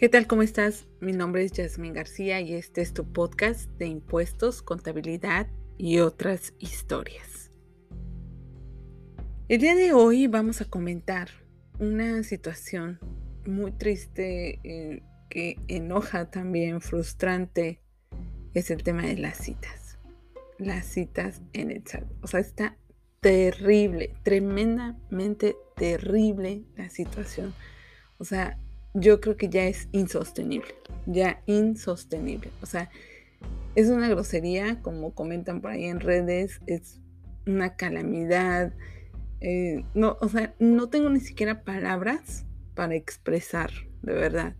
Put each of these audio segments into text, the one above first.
¿Qué tal? ¿Cómo estás? Mi nombre es Yasmin García y este es tu podcast de impuestos, contabilidad y otras historias. El día de hoy vamos a comentar una situación muy triste eh, que enoja también, frustrante, es el tema de las citas. Las citas en el chat. O sea, está terrible, tremendamente terrible la situación. O sea, yo creo que ya es insostenible, ya insostenible. O sea, es una grosería, como comentan por ahí en redes, es una calamidad. Eh, no, o sea, no tengo ni siquiera palabras para expresar, de verdad,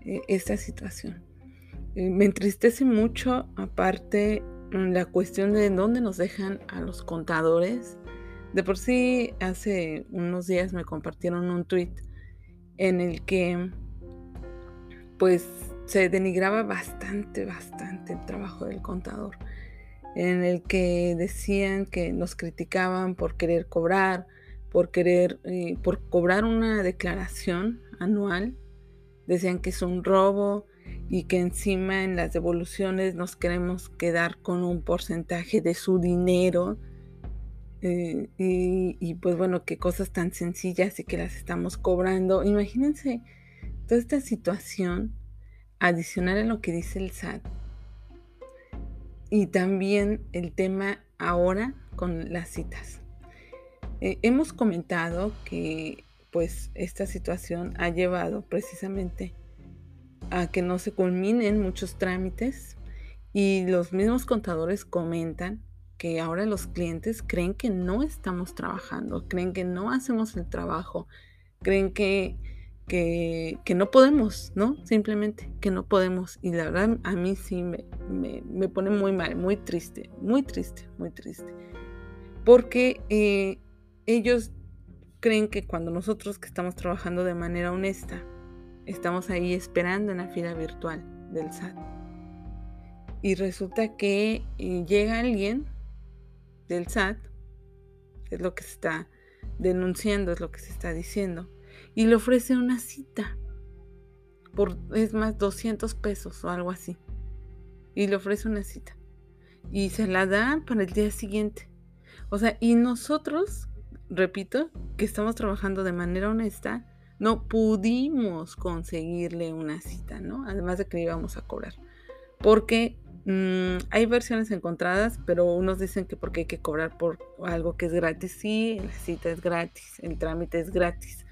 eh, esta situación. Eh, me entristece mucho, aparte, la cuestión de dónde nos dejan a los contadores. De por sí, hace unos días me compartieron un tweet en el que pues se denigraba bastante, bastante el trabajo del contador, en el que decían que nos criticaban por querer cobrar, por querer, eh, por cobrar una declaración anual, decían que es un robo y que encima en las devoluciones nos queremos quedar con un porcentaje de su dinero eh, y, pues bueno, qué cosas tan sencillas y que las estamos cobrando. Imagínense toda esta situación adicional a lo que dice el SAT. Y también el tema ahora con las citas. Eh, hemos comentado que pues esta situación ha llevado precisamente a que no se culminen muchos trámites y los mismos contadores comentan que ahora los clientes creen que no estamos trabajando, creen que no hacemos el trabajo, creen que, que, no podemos, ¿no? Simplemente que no podemos. Y la verdad a mí sí me, me, pone muy mal, muy triste, muy triste, muy triste. Porque eh, ellos creen que cuando nosotros que estamos trabajando de manera honesta, estamos ahí esperando en la fila virtual del SAT. Y resulta que eh, llega alguien del SAT, es lo que se está denunciando, es lo que se está diciendo, y le ofrece una cita por, es más, 200 pesos o algo así, y le ofrece una cita, y se la da para el día siguiente. O sea, y nosotros, repito, que estamos trabajando de manera honesta, no pudimos conseguirle una cita, ¿no? Además de que le íbamos a cobrar. Porque Mm, hay versiones encontradas, pero unos dicen que porque hay que cobrar por algo que es gratis. Sí, la cita es gratis, el trámite es gratis.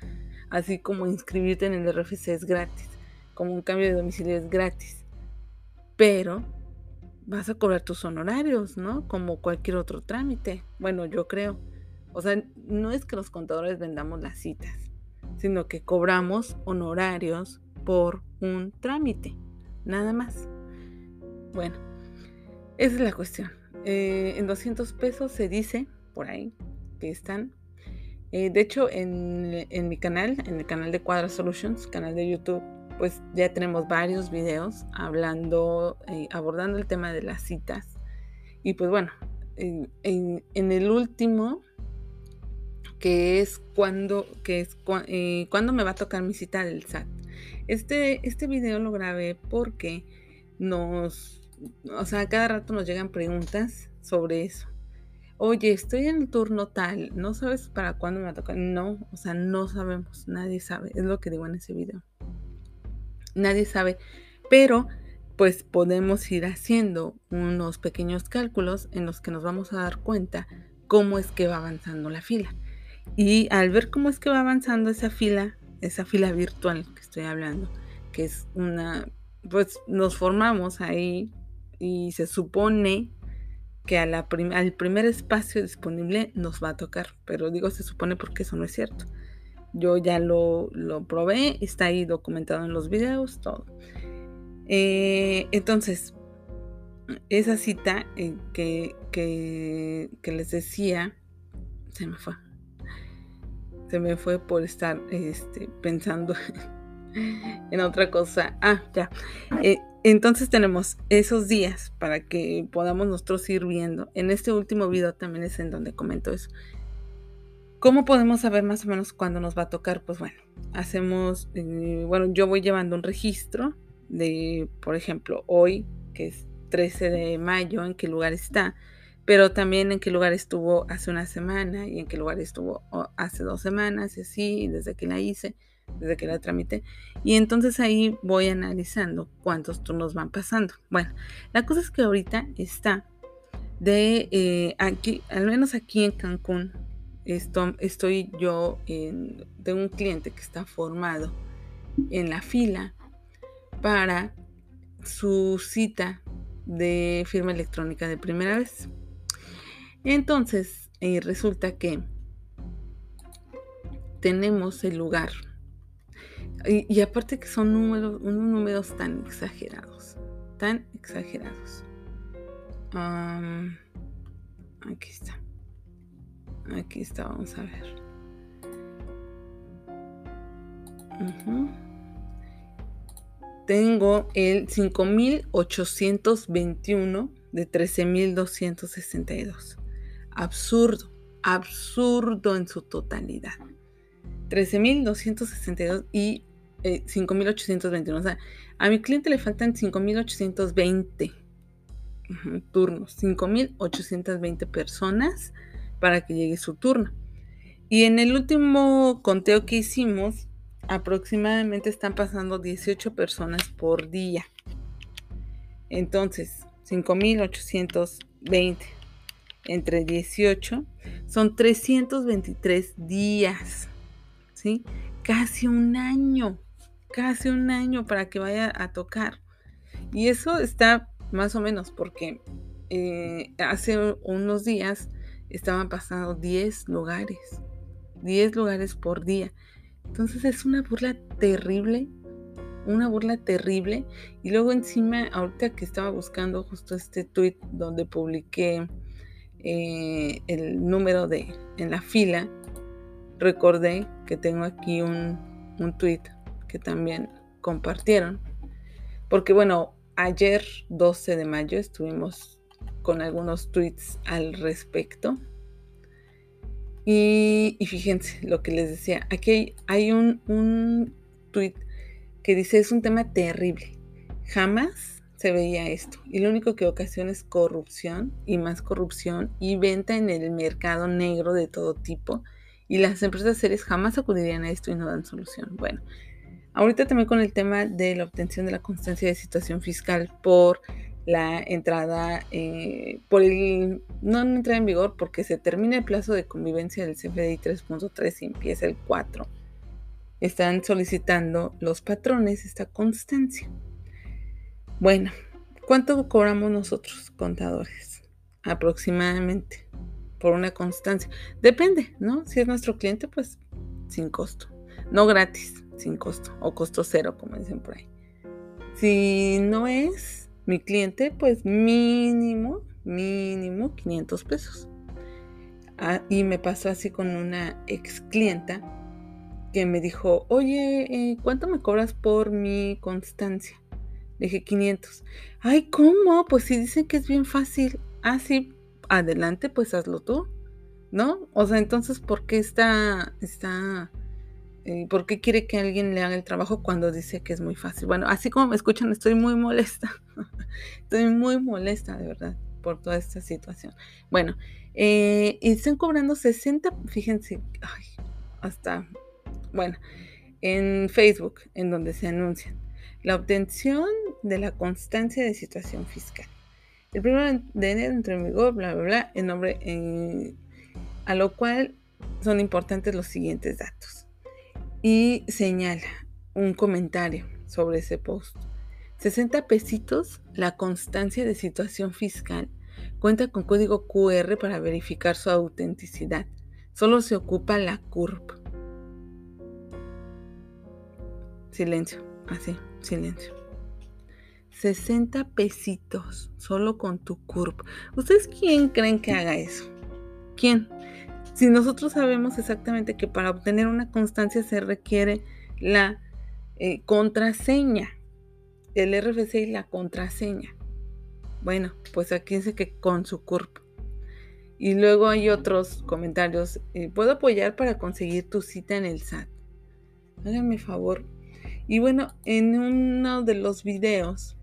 Así como inscribirte en el RFC es gratis, como un cambio de domicilio es gratis. Pero vas a cobrar tus honorarios, ¿no? Como cualquier otro trámite. Bueno, yo creo. O sea, no es que los contadores vendamos las citas, sino que cobramos honorarios por un trámite, nada más. Bueno, esa es la cuestión. Eh, en 200 pesos se dice por ahí que están. Eh, de hecho, en, mi canal, en el canal de Cuadra Solutions, canal de YouTube, pues ya tenemos varios videos hablando, eh, abordando el tema de las citas. Y pues bueno, en, el último, que es cuando, que es cuando me va a tocar mi cita del SAT. Este, este video lo grabé porque nos o sea, cada rato nos llegan preguntas sobre eso. Oye, estoy en el turno tal, ¿no sabes para cuándo me va a tocar? No, o sea, no sabemos, nadie sabe, es lo que digo en ese video. Nadie sabe, pero pues podemos ir haciendo unos pequeños cálculos en los que nos vamos a dar cuenta cómo es que va avanzando la fila. Y al ver cómo es que va avanzando esa fila, esa fila virtual que estoy hablando, que es una, pues nos formamos ahí y se supone que al primer espacio disponible nos va a tocar, pero digo se supone porque eso no es cierto. Yo ya lo, lo probé, está ahí documentado en los videos, todo. Eh, entonces, esa cita eh, que, que, que, les decía, se me fue. Se me fue por estar este, pensando en otra cosa. Ah, ya. Eh, entonces tenemos esos días para que podamos nosotros ir viendo. En este último video también es en donde comento eso. ¿Cómo podemos saber más o menos cuándo nos va a tocar? Pues bueno, hacemos, eh, bueno, yo voy llevando un registro de, por ejemplo, hoy, que es 13 de mayo, en qué lugar está, pero también en qué lugar estuvo hace una semana y en qué lugar estuvo hace dos semanas y así, desde que la hice, desde que la tramité. Y entonces ahí voy analizando cuántos turnos van pasando. Bueno, la cosa es que ahorita está de eh, aquí, al menos aquí en Cancún, estoy yo de un cliente que está formado en la fila para su cita de firma electrónica de primera vez. Entonces, eh, resulta que tenemos el lugar. Y, aparte que son números, unos números tan exagerados, tan exagerados. aquí está. Aquí está, vamos a ver. Tengo el 5821 de 13262. Absurdo, absurdo en su totalidad. 13.262 y 5.821. Eh, o sea, a mi cliente le faltan 5.820 turnos, 5.820 personas para que llegue su turno. Y en el último conteo que hicimos, aproximadamente están pasando 18 personas por día. Entonces, 5.820 entre 18 son 323 días. Casi un año. Casi un año para que vaya a tocar. Y eso está más o menos porque eh, hace unos días estaban pasando 10 lugares, 10 lugares por día. Entonces es una burla terrible, una burla terrible. Y luego encima, ahorita que estaba buscando justo este tweet donde publiqué eh, el número de en la fila, recordé que tengo aquí un, un tweet que también compartieron. Porque bueno, ayer 12 de mayo estuvimos con algunos tweets al respecto. Y, fíjense lo que les decía. Aquí hay, un, un tweet que dice es un tema terrible. Jamás se veía esto. Y lo único que ocasiona es corrupción y más corrupción y venta en el mercado negro de todo tipo. Y las empresas serias jamás acudirían a esto y no dan solución. Bueno, ahorita también con el tema de la obtención de la constancia de situación fiscal por la entrada eh, por el no entra en vigor porque se termina el plazo de convivencia del CFDI 3.3 y empieza el 4. Están solicitando los patrones esta constancia. Bueno, ¿cuánto cobramos nosotros, contadores? Aproximadamente por una constancia. Depende, ¿no? Si es nuestro cliente, pues sin costo. No gratis, sin costo. O costo cero, como dicen por ahí. Si no es, mi cliente, pues mínimo, mínimo 500 pesos. Ah, y me pasó así con una ex clienta que me dijo, oye, eh, ¿cuánto me cobras por mi constancia? Dije 500. Ay, ¿cómo? Pues si dicen que es bien fácil. Ah, sí, adelante, pues hazlo tú. ¿No? O sea, entonces, ¿por qué está, está eh, ¿Por qué quiere que alguien le haga el trabajo cuando dice que es muy fácil? Bueno, así como me escuchan, estoy muy molesta. estoy muy molesta, de verdad, por toda esta situación. Bueno, eh, están cobrando 60, fíjense, hasta, bueno, en Facebook, en donde se anuncian la obtención de la constancia de situación fiscal. El primero de enero entró en vigor, bla, bla, bla, el nombre, eh, a lo cual son importantes los siguientes datos y señala un comentario sobre ese post. 60 pesitos la constancia de situación fiscal. Cuenta con código QR para verificar su autenticidad. Solo se ocupa la CURP. Silencio, así, silencio. 60 pesitos solo con tu CURP. ¿Ustedes quién creen que haga eso? ¿Quién? Si nosotros sabemos exactamente que para obtener una constancia se requiere la eh, contraseña, el RFC y la contraseña. Bueno, pues aquí dice que con su CURP. Y luego hay otros comentarios. Eh, Puedo apoyar para conseguir tu cita en el SAT. Háganme favor. Y bueno, en uno de los videos,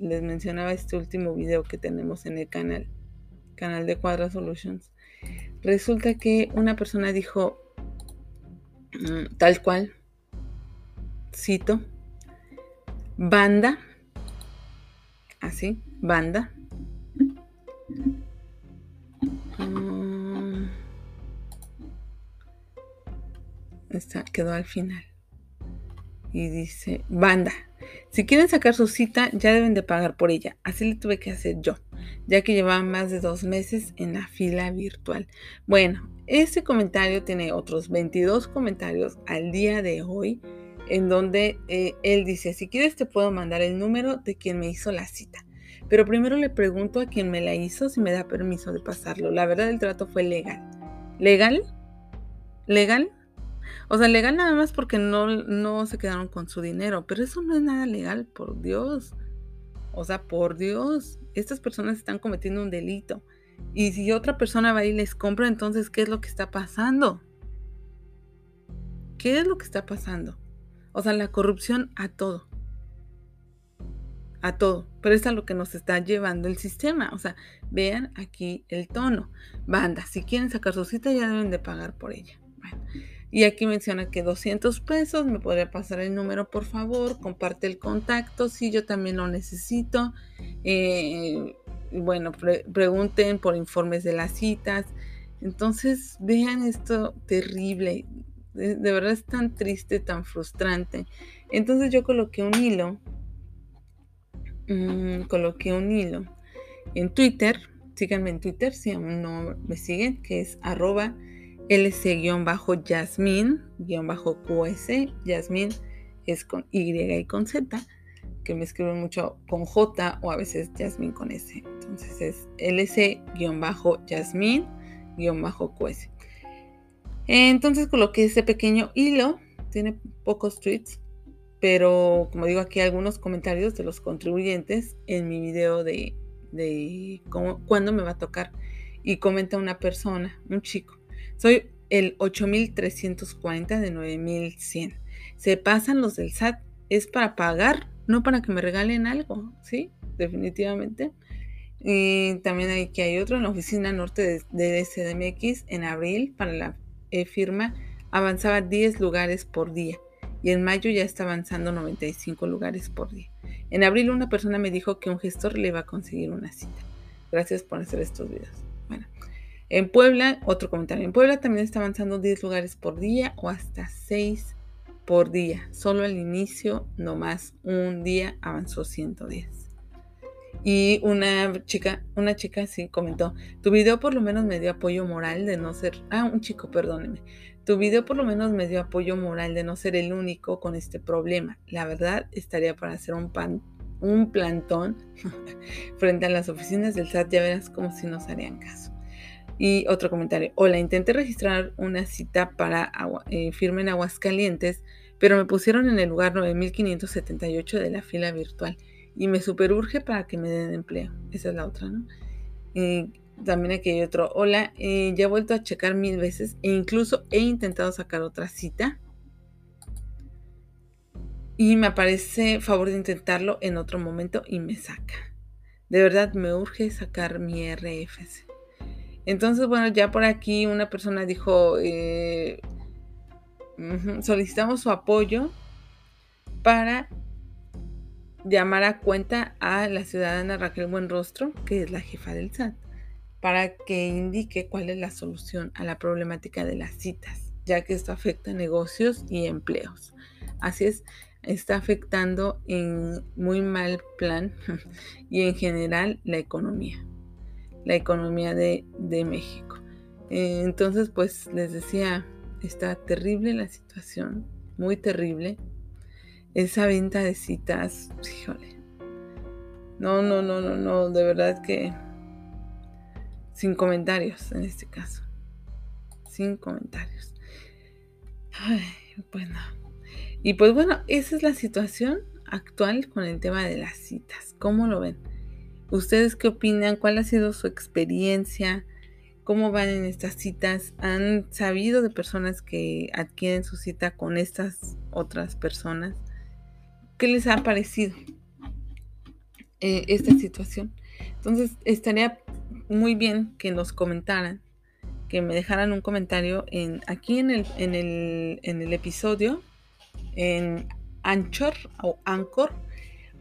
les mencionaba este último video que tenemos en el canal, canal de Cuadra Solutions. Resulta que una persona dijo, mm, tal cual, cito, banda, así, banda. Mm, esta quedó al final. Y dice, banda, si quieren sacar su cita, ya deben de pagar por ella. Así le tuve que hacer yo, ya que llevaba más de dos meses en la fila virtual. Bueno, este comentario tiene otros 22 comentarios al día de hoy, en donde eh, él dice, si quieres te puedo mandar el número de quien me hizo la cita. Pero primero le pregunto a quien me la hizo si me da permiso de pasarlo. La verdad el trato fue legal. ¿Legal? ¿Legal? O sea, legal nada más porque no, no se quedaron con su dinero, pero eso no es nada legal, por Dios. O sea, por Dios, estas personas están cometiendo un delito. Y si otra persona va y les compra, entonces, ¿qué es lo que está pasando? ¿Qué es lo que está pasando? O sea, la corrupción a todo. A todo. Pero es a lo que nos está llevando el sistema. O sea, vean aquí el tono. Banda, si quieren sacar su cita ya deben de pagar por ella. Bueno, y aquí menciona que 200 pesos, me podría pasar el número por favor, comparte el contacto, si yo también lo necesito. Eh, bueno, pregunten por informes de las citas. Entonces, vean esto terrible. De, verdad es tan triste, tan frustrante. Entonces yo coloqué un hilo. Mm, coloqué un hilo en Twitter. Síganme en Twitter si aún no me siguen, que es arroba LC-Jasmine-QS. Jasmine es con Y y con Z, que me escriben mucho con J o a veces Jasmine con S. Entonces es LC-Jasmine-QS. Entonces coloqué ese pequeño hilo, tiene pocos tweets, pero como digo aquí algunos comentarios de los contribuyentes en mi video de, de cuándo me va a tocar. Y comenta una persona, un chico, soy el 8340 de 9100. Se pasan los del SAT. Es para pagar, no para que me regalen algo, ¿sí? Definitivamente. Y también hay que hay otro en la oficina norte de, CDMX en abril para la firma avanzaba 10 lugares por día y en mayo ya está avanzando 95 lugares por día. En abril una persona me dijo que un gestor le iba a conseguir una cita. Gracias por hacer estos videos. Bueno, en Puebla, otro comentario, en Puebla también está avanzando 10 lugares por día o hasta 6 por día. Solo al inicio, nomás un día avanzó 110. Y una chica, una chica sí comentó, tu video por lo menos me dio apoyo moral de no ser, ah, un chico, perdóneme, tu video por lo menos me dio apoyo moral de no ser el único con este problema. La verdad estaría para hacer un pan, un plantón frente a las oficinas del SAT, ya verás como si nos harían caso. Y otro comentario. Hola, intenté registrar una cita para agua, eh, firma en Aguascalientes, pero me pusieron en el lugar 9578 de la fila virtual y me superurge para que me den empleo. Esa es la otra, ¿no? también aquí hay otro. Hola, eh, ya he vuelto a checar mil veces e incluso he intentado sacar otra cita. Y me aparece favor de intentarlo en otro momento y me saca. De verdad me urge sacar mi RFC. Entonces, bueno, ya por aquí una persona dijo, eh, solicitamos su apoyo para llamar a cuenta a la ciudadana Raquel Buenrostro, que es la jefa del SAT, para que indique cuál es la solución a la problemática de las citas, ya que esto afecta negocios y empleos. Así es, está afectando en muy mal plan y en general la economía la economía de, México. Eh, entonces, pues les decía, está terrible la situación, muy terrible. Esa venta de citas, híjole. No, no, no, no, no, de verdad que sin comentarios en este caso. Sin comentarios. Ay, bueno. Y pues bueno, esa es la situación actual con el tema de las citas. ¿Cómo lo ven? ¿Ustedes qué opinan? ¿Cuál ha sido su experiencia? cómo van en estas citas, han sabido de personas que adquieren su cita con estas otras personas, qué les ha parecido eh, esta situación. Entonces estaría muy bien que nos comentaran, que me dejaran un comentario en, aquí en el, en el, en el episodio, en Anchor o Anchor,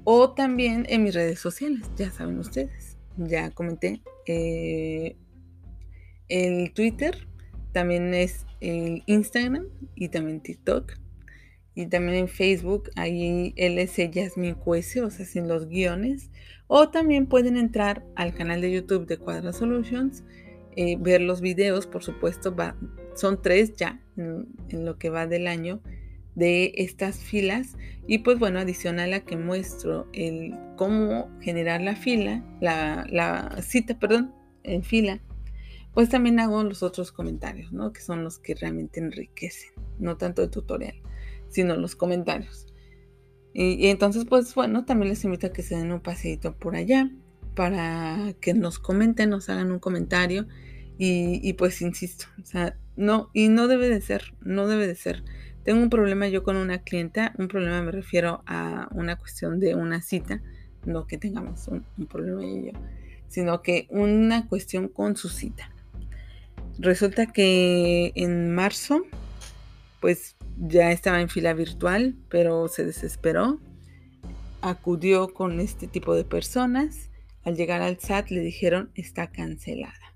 o también en mis redes sociales, ya saben ustedes. Ya comenté eh, el Twitter, también es el Instagram y también TikTok. Y también en Facebook, ahí LS Jasmine QS, o sea, sin los guiones. O también pueden entrar al canal de YouTube de Quadra Solutions, eh, ver los videos, por supuesto, son tres ya en, lo que va del año de estas filas y pues bueno adicional a que muestro el cómo generar la fila la, cita perdón en fila pues también hago los otros comentarios, ¿no? Que son los que realmente enriquecen, no tanto el tutorial, sino los comentarios. Y, entonces, pues bueno, también les invito a que se den un paseito por allá para que nos comenten, nos hagan un comentario. Y, y, pues insisto, o sea, no, y no debe de ser, no debe de ser. Tengo un problema yo con una clienta, un problema me refiero a una cuestión de una cita, no que tengamos un, un problema yo, sino que una cuestión con su cita. Resulta que en marzo, pues ya estaba en fila virtual, pero se desesperó. Acudió con este tipo de personas. Al llegar al SAT le dijeron está cancelada.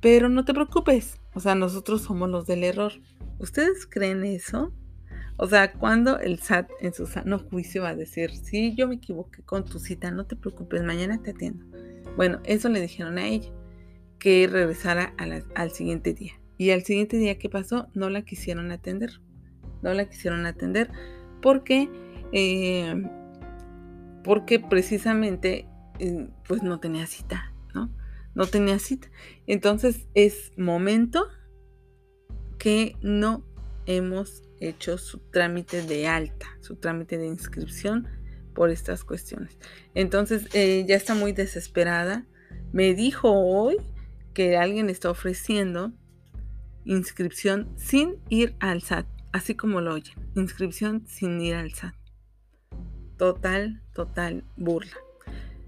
Pero no te preocupes, o sea, nosotros somos los del error. ¿Ustedes creen eso? O sea, cuando el SAT en su sano juicio va a decir, sí, yo me equivoqué con tu cita, no te preocupes, mañana te atiendo. Bueno, eso le dijeron a ella que regresara al siguiente día. Y al siguiente día, ¿qué pasó? No la quisieron atender. No la quisieron atender porque, eh, porque precisamente eh, pues no tenía cita, ¿no? No tenía cita. Entonces es momento que no hemos hecho su trámite de alta, su trámite de inscripción por estas cuestiones. Entonces eh, ya está muy desesperada. Me dijo hoy que alguien está ofreciendo inscripción sin ir al SAT, así como lo oyen, inscripción sin ir al SAT. Total, total burla.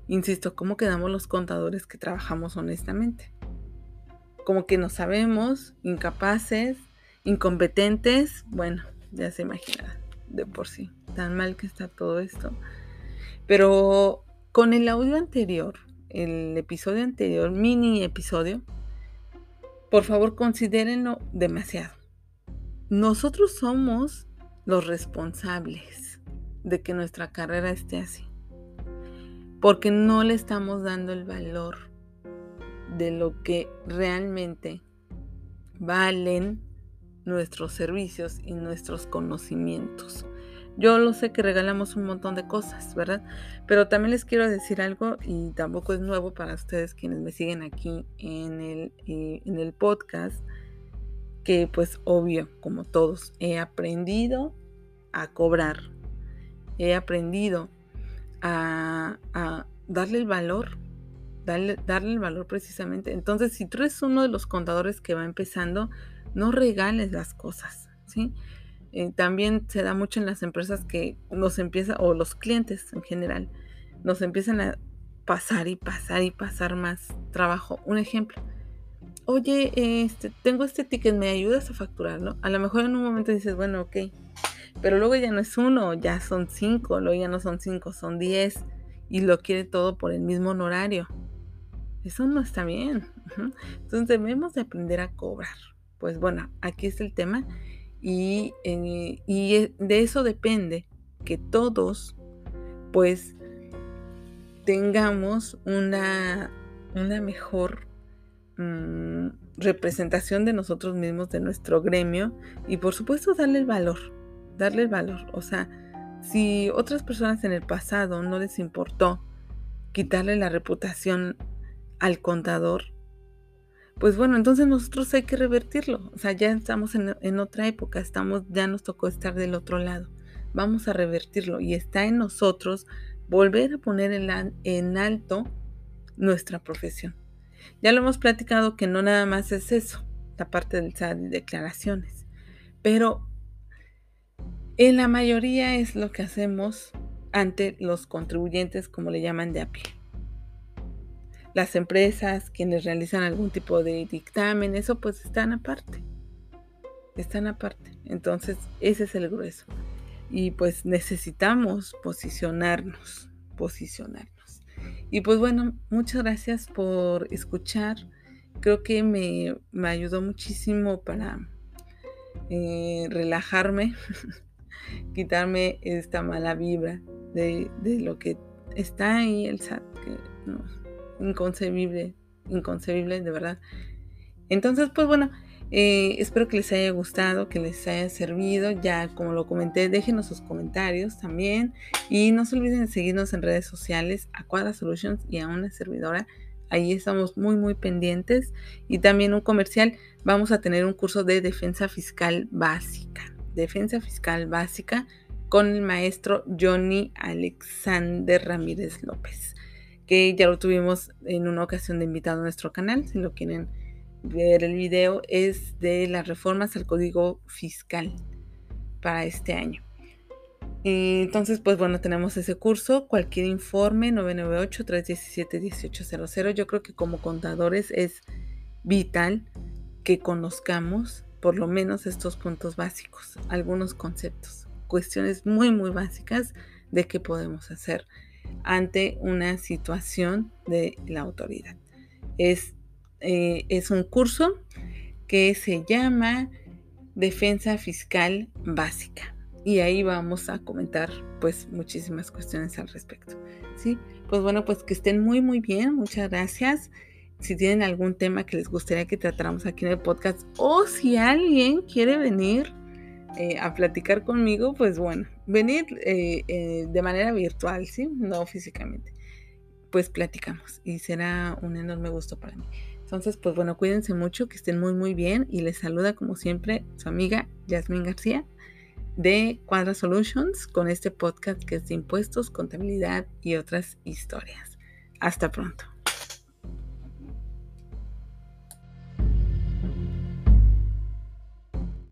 Insisto, ¿cómo quedamos los contadores que trabajamos honestamente? Como que no sabemos, incapaces, incompetentes, bueno, ya se imagina de por sí, tan mal que está todo esto. Pero con el audio anterior el episodio anterior, mini episodio, por favor considérenlo demasiado. Nosotros somos los responsables de que nuestra carrera esté así. Porque no le estamos dando el valor de lo que realmente valen nuestros servicios y nuestros conocimientos. Yo lo sé que regalamos un montón de cosas, ¿verdad? Pero también les quiero decir algo y tampoco es nuevo para ustedes quienes me siguen aquí en el, eh, en el podcast, que pues obvio, como todos, he aprendido a cobrar, he aprendido a, darle el valor, darle, darle el valor precisamente. Entonces, si tú eres uno de los contadores que va empezando, no regales las cosas, ¿sí? Eh, también se da mucho en las empresas que nos empieza, o los clientes en general, nos empiezan a pasar y pasar y pasar más trabajo. Un ejemplo, oye, este, tengo este ticket, ¿me ayudas a facturarlo? A lo mejor en un momento dices, bueno, ok, pero luego ya no es uno, ya son cinco, luego ya no son cinco, son diez, y lo quiere todo por el mismo honorario. Eso no está bien. Entonces debemos de aprender a cobrar. Pues bueno, aquí está el tema y, eh, y de eso depende que todos pues tengamos una, una mejor mm, representación de nosotros mismos, de nuestro gremio y por supuesto darle el valor, darle el valor. O sea, si otras personas en el pasado no les importó quitarle la reputación al contador, pues bueno, entonces nosotros hay que revertirlo. O sea, ya estamos en, otra época, estamos, ya nos tocó estar del otro lado. Vamos a revertirlo y está en nosotros volver a poner en, en alto nuestra profesión. Ya lo hemos platicado que no nada más es eso, la parte del SAT y declaraciones, pero en la mayoría es lo que hacemos ante los contribuyentes, como le llaman de a pie. Las empresas, quienes realizan algún tipo de dictamen, eso pues están aparte. Están aparte. Entonces, ese es el grueso. Y pues necesitamos posicionarnos, posicionarnos. Y pues bueno, muchas gracias por escuchar. Creo que me, ayudó muchísimo para eh, relajarme, quitarme esta mala vibra de, lo que está ahí el SAT, que inconcebible, inconcebible de verdad. Entonces, pues bueno, eh, espero que les haya gustado, que les haya servido. Ya como lo comenté, déjenos sus comentarios también. Y no se olviden de seguirnos en redes sociales a Cuadra Solutions y a una servidora. Ahí estamos muy, muy pendientes. Y también un comercial. Vamos a tener un curso de defensa fiscal básica. Defensa fiscal básica con el maestro Johnny Alexander Ramírez López, que ya lo tuvimos en una ocasión de invitado a nuestro canal. Si lo quieren ver el video, es de las reformas al código fiscal para este año. Entonces, pues bueno, tenemos ese curso. Cualquier informe, 998-317-1800. Yo creo que como contadores es vital que conozcamos por lo menos estos puntos básicos, algunos conceptos, cuestiones muy, muy básicas de qué podemos hacer ante una situación de la autoridad. Es, eh, es un curso que se llama Defensa Fiscal Básica y ahí vamos a comentar pues muchísimas cuestiones al respecto. ¿sí? Pues bueno, pues que estén muy muy bien, muchas gracias si tienen algún tema que les gustaría que tratáramos aquí en el podcast o si alguien quiere venir eh, a platicar conmigo, pues bueno, venir eh, eh, de manera virtual, ¿sí? No físicamente. Pues platicamos y será un enorme gusto para mí. Entonces, pues bueno, cuídense mucho, que estén muy muy bien y les saluda como siempre su amiga Yasmin García de Cuadra Solutions con este podcast que es de impuestos, contabilidad y otras historias. Hasta pronto.